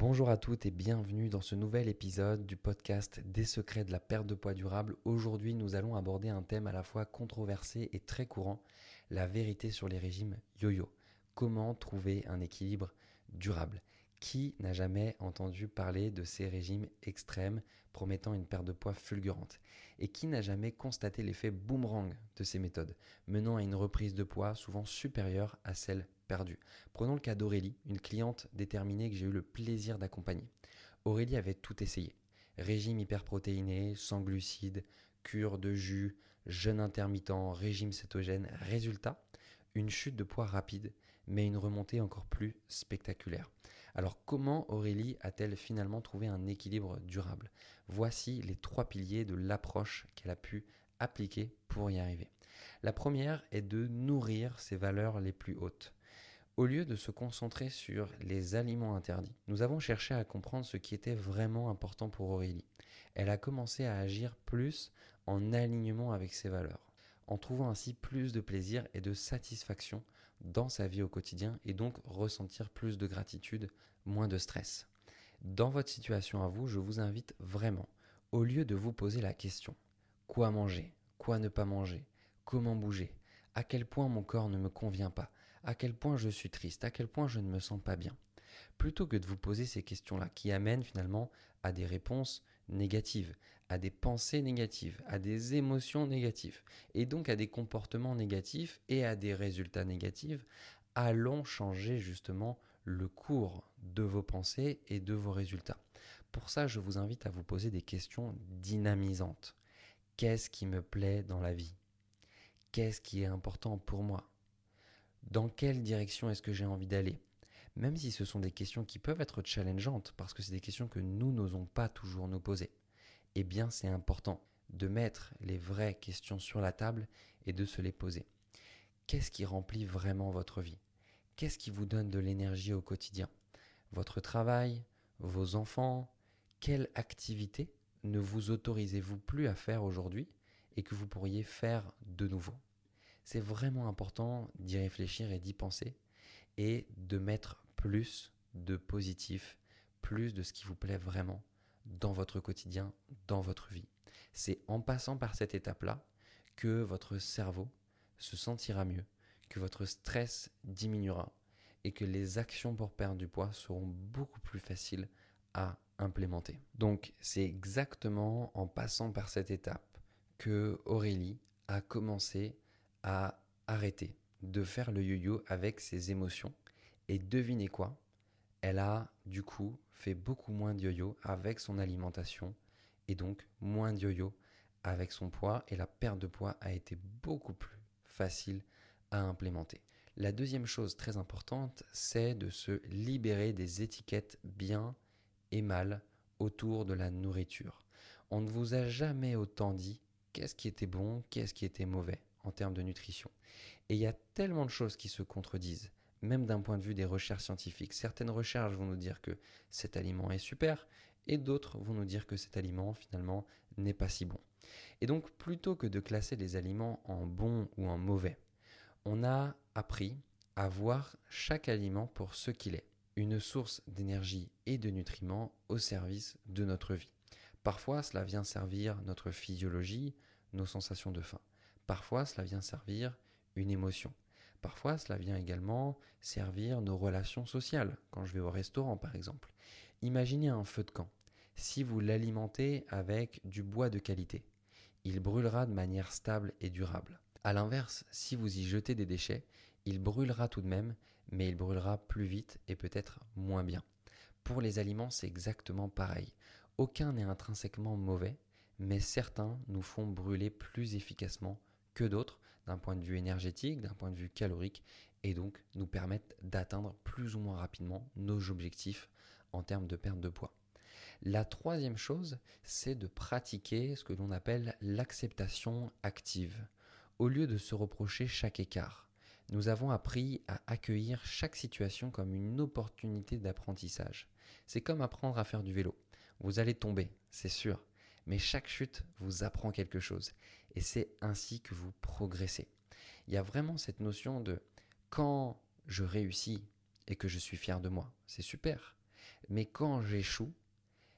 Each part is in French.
Bonjour à toutes et bienvenue dans ce nouvel épisode du podcast Des secrets de la perte de poids durable. Aujourd'hui, nous allons aborder un thème à la fois controversé et très courant, la vérité sur les régimes yo-yo. Comment trouver un équilibre durable? Qui n'a jamais entendu parler de ces régimes extrêmes promettant une perte de poids fulgurante? Et qui n'a jamais constaté l'effet boomerang de ces méthodes, menant à une reprise de poids souvent supérieure à celle perdu. Prenons le cas d'Aurélie, une cliente déterminée que j'ai eu le plaisir d'accompagner. Aurélie avait tout essayé. Régime hyperprotéiné, sans glucides, cure de jus, jeûne intermittent, régime cétogène. Résultat, une chute de poids rapide, mais une remontée encore plus spectaculaire. Alors comment Aurélie a-t-elle finalement trouvé un équilibre durable? Voici les trois piliers de l'approche qu'elle a pu appliquer pour y arriver. La première est de nourrir ses valeurs les plus hautes. Au lieu de se concentrer sur les aliments interdits, nous avons cherché à comprendre ce qui était vraiment important pour Aurélie. Elle a commencé à agir plus en alignement avec ses valeurs, en trouvant ainsi plus de plaisir et de satisfaction dans sa vie au quotidien et donc ressentir plus de gratitude, moins de stress. Dans votre situation à vous, je vous invite vraiment, au lieu de vous poser la question quoi manger, quoi ne pas manger, comment bouger, à quel point mon corps ne me convient pas, à quel point je suis triste, à quel point je ne me sens pas bien. Plutôt que de vous poser ces questions-là qui amènent finalement à des réponses négatives, à des pensées négatives, à des émotions négatives, et donc à des comportements négatifs et à des résultats négatifs, allons changer justement le cours de vos pensées et de vos résultats. Pour ça, je vous invite à vous poser des questions dynamisantes. Qu'est-ce qui me plaît dans la vie? Qu'est-ce qui est important pour moi? Dans quelle direction est-ce que j'ai envie d'aller? Même si ce sont des questions qui peuvent être challengeantes, parce que c'est des questions que nous n'osons pas toujours nous poser, eh bien c'est important de mettre les vraies questions sur la table et de se les poser. Qu'est-ce qui remplit vraiment votre vie? Qu'est-ce qui vous donne de l'énergie au quotidien? Votre travail Vos enfants Quelle activité ne vous autorisez-vous plus à faire aujourd'hui et que vous pourriez faire de nouveau? C'est vraiment important d'y réfléchir et d'y penser et de mettre plus de positif, plus de ce qui vous plaît vraiment dans votre quotidien, dans votre vie. C'est en passant par cette étape-là que votre cerveau se sentira mieux, que votre stress diminuera et que les actions pour perdre du poids seront beaucoup plus faciles à implémenter. Donc c'est exactement en passant par cette étape que Aurélie a commencé arrêter de faire le yo-yo avec ses émotions. Et devinez quoi? Elle a du coup fait beaucoup moins de yo-yo avec son alimentation et donc moins de yo-yo avec son poids et la perte de poids a été beaucoup plus facile à implémenter. La deuxième chose très importante, c'est de se libérer des étiquettes bien et mal autour de la nourriture. On ne vous a jamais autant dit qu'est-ce qui était bon, qu'est-ce qui était mauvais en termes de nutrition. Et il y a tellement de choses qui se contredisent, même d'un point de vue des recherches scientifiques. Certaines recherches vont nous dire que cet aliment est super, et d'autres vont nous dire que cet aliment finalement n'est pas si bon. Et donc plutôt que de classer les aliments en bons ou en mauvais, on a appris à voir chaque aliment pour ce qu'il est, une source d'énergie et de nutriments au service de notre vie. Parfois cela vient servir notre physiologie, nos sensations de faim. Parfois, cela vient servir une émotion. Parfois, cela vient également servir nos relations sociales, quand je vais au restaurant par exemple. Imaginez un feu de camp. Si vous l'alimentez avec du bois de qualité, il brûlera de manière stable et durable. A l'inverse, si vous y jetez des déchets, il brûlera tout de même, mais il brûlera plus vite et peut-être moins bien. Pour les aliments, c'est exactement pareil. Aucun n'est intrinsèquement mauvais, mais certains nous font brûler plus efficacement d'autres d'un point de vue énergétique, d'un point de vue calorique, et donc nous permettent d'atteindre plus ou moins rapidement nos objectifs en termes de perte de poids. La troisième chose, c'est de pratiquer ce que l'on appelle l'acceptation active. Au lieu de se reprocher chaque écart, nous avons appris à accueillir chaque situation comme une opportunité d'apprentissage. C'est comme apprendre à faire du vélo. Vous allez tomber, c'est sûr, mais chaque chute vous apprend quelque chose. Et c'est ainsi que vous progressez. Il y a vraiment cette notion de quand je réussis et que je suis fier de moi, c'est super. Mais quand j'échoue,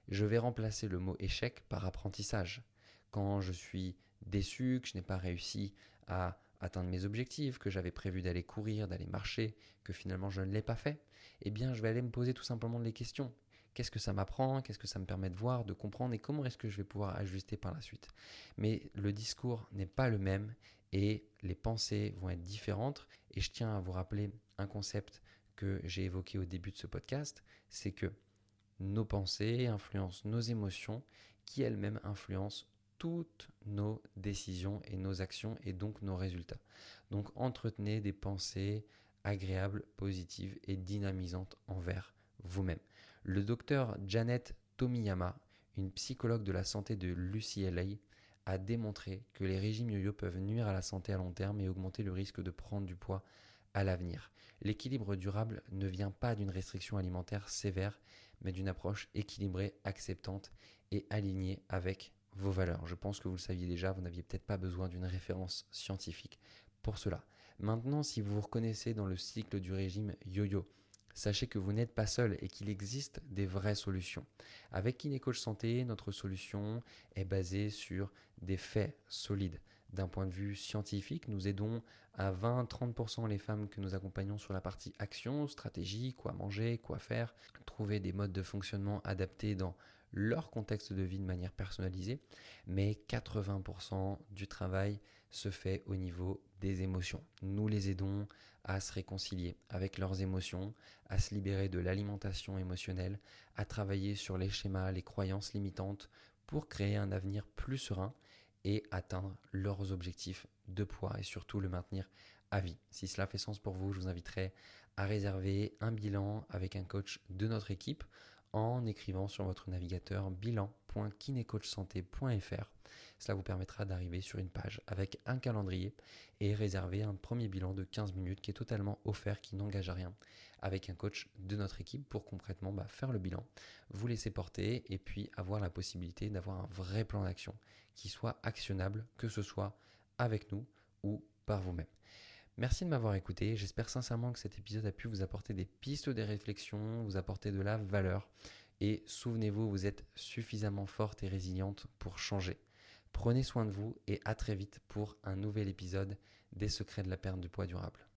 je vais remplacer le mot échec par apprentissage. Quand je suis déçu, que je n'ai pas réussi à atteindre mes objectifs, que j'avais prévu d'aller courir, d'aller marcher, que finalement je ne l'ai pas fait, eh bien je vais aller me poser tout simplement les questions. Qu'est-ce que ça m'apprend Qu'est-ce que ça me permet de voir, de comprendre et comment est-ce que je vais pouvoir ajuster par la suite Mais le discours n'est pas le même et les pensées vont être différentes. Et je tiens à vous rappeler un concept que j'ai évoqué au début de ce podcast, c'est que nos pensées influencent nos émotions qui elles-mêmes influencent toutes nos décisions et nos actions et donc nos résultats. Donc entretenez des pensées agréables, positives et dynamisantes envers vous-même. Le docteur Janet Tomiyama, une psychologue de la santé de l'UCLA, a démontré que les régimes yo-yo peuvent nuire à la santé à long terme et augmenter le risque de prendre du poids à l'avenir. L'équilibre durable ne vient pas d'une restriction alimentaire sévère, mais d'une approche équilibrée, acceptante et alignée avec vos valeurs. Je pense que vous le saviez déjà, vous n'aviez peut-être pas besoin d'une référence scientifique pour cela. Maintenant, si vous vous reconnaissez dans le cycle du régime yo-yo, sachez que vous n'êtes pas seul et qu'il existe des vraies solutions. Avec Kinecoach Santé, notre solution est basée sur des faits solides. D'un point de vue scientifique, nous aidons à 20-30% les femmes que nous accompagnons sur la partie action, stratégie, quoi manger, quoi faire, trouver des modes de fonctionnement adaptés dans leur contexte de vie de manière personnalisée, mais 80% du travail se fait au niveau des émotions. Nous les aidons à se réconcilier avec leurs émotions, à se libérer de l'alimentation émotionnelle, à travailler sur les schémas, les croyances limitantes pour créer un avenir plus serein et atteindre leurs objectifs de poids et surtout le maintenir à vie. Si cela fait sens pour vous, je vous inviterai à réserver un bilan avec un coach de notre équipe en écrivant sur votre navigateur bilan.kinecoachsanté.fr. Cela vous permettra d'arriver sur une page avec un calendrier et réserver un premier bilan de 15 minutes qui est totalement offert, qui n'engage à rien, avec un coach de notre équipe pour concrètement bah, faire le bilan, vous laisser porter et puis avoir la possibilité d'avoir un vrai plan d'action qui soit actionnable, que ce soit avec nous ou par vous-même. Merci de m'avoir écouté. J'espère sincèrement que cet épisode a pu vous apporter des pistes, des réflexions, vous apporter de la valeur. Et souvenez-vous, vous êtes suffisamment forte et résiliente pour changer. Prenez soin de vous et à très vite pour un nouvel épisode des secrets de la perte de poids durable.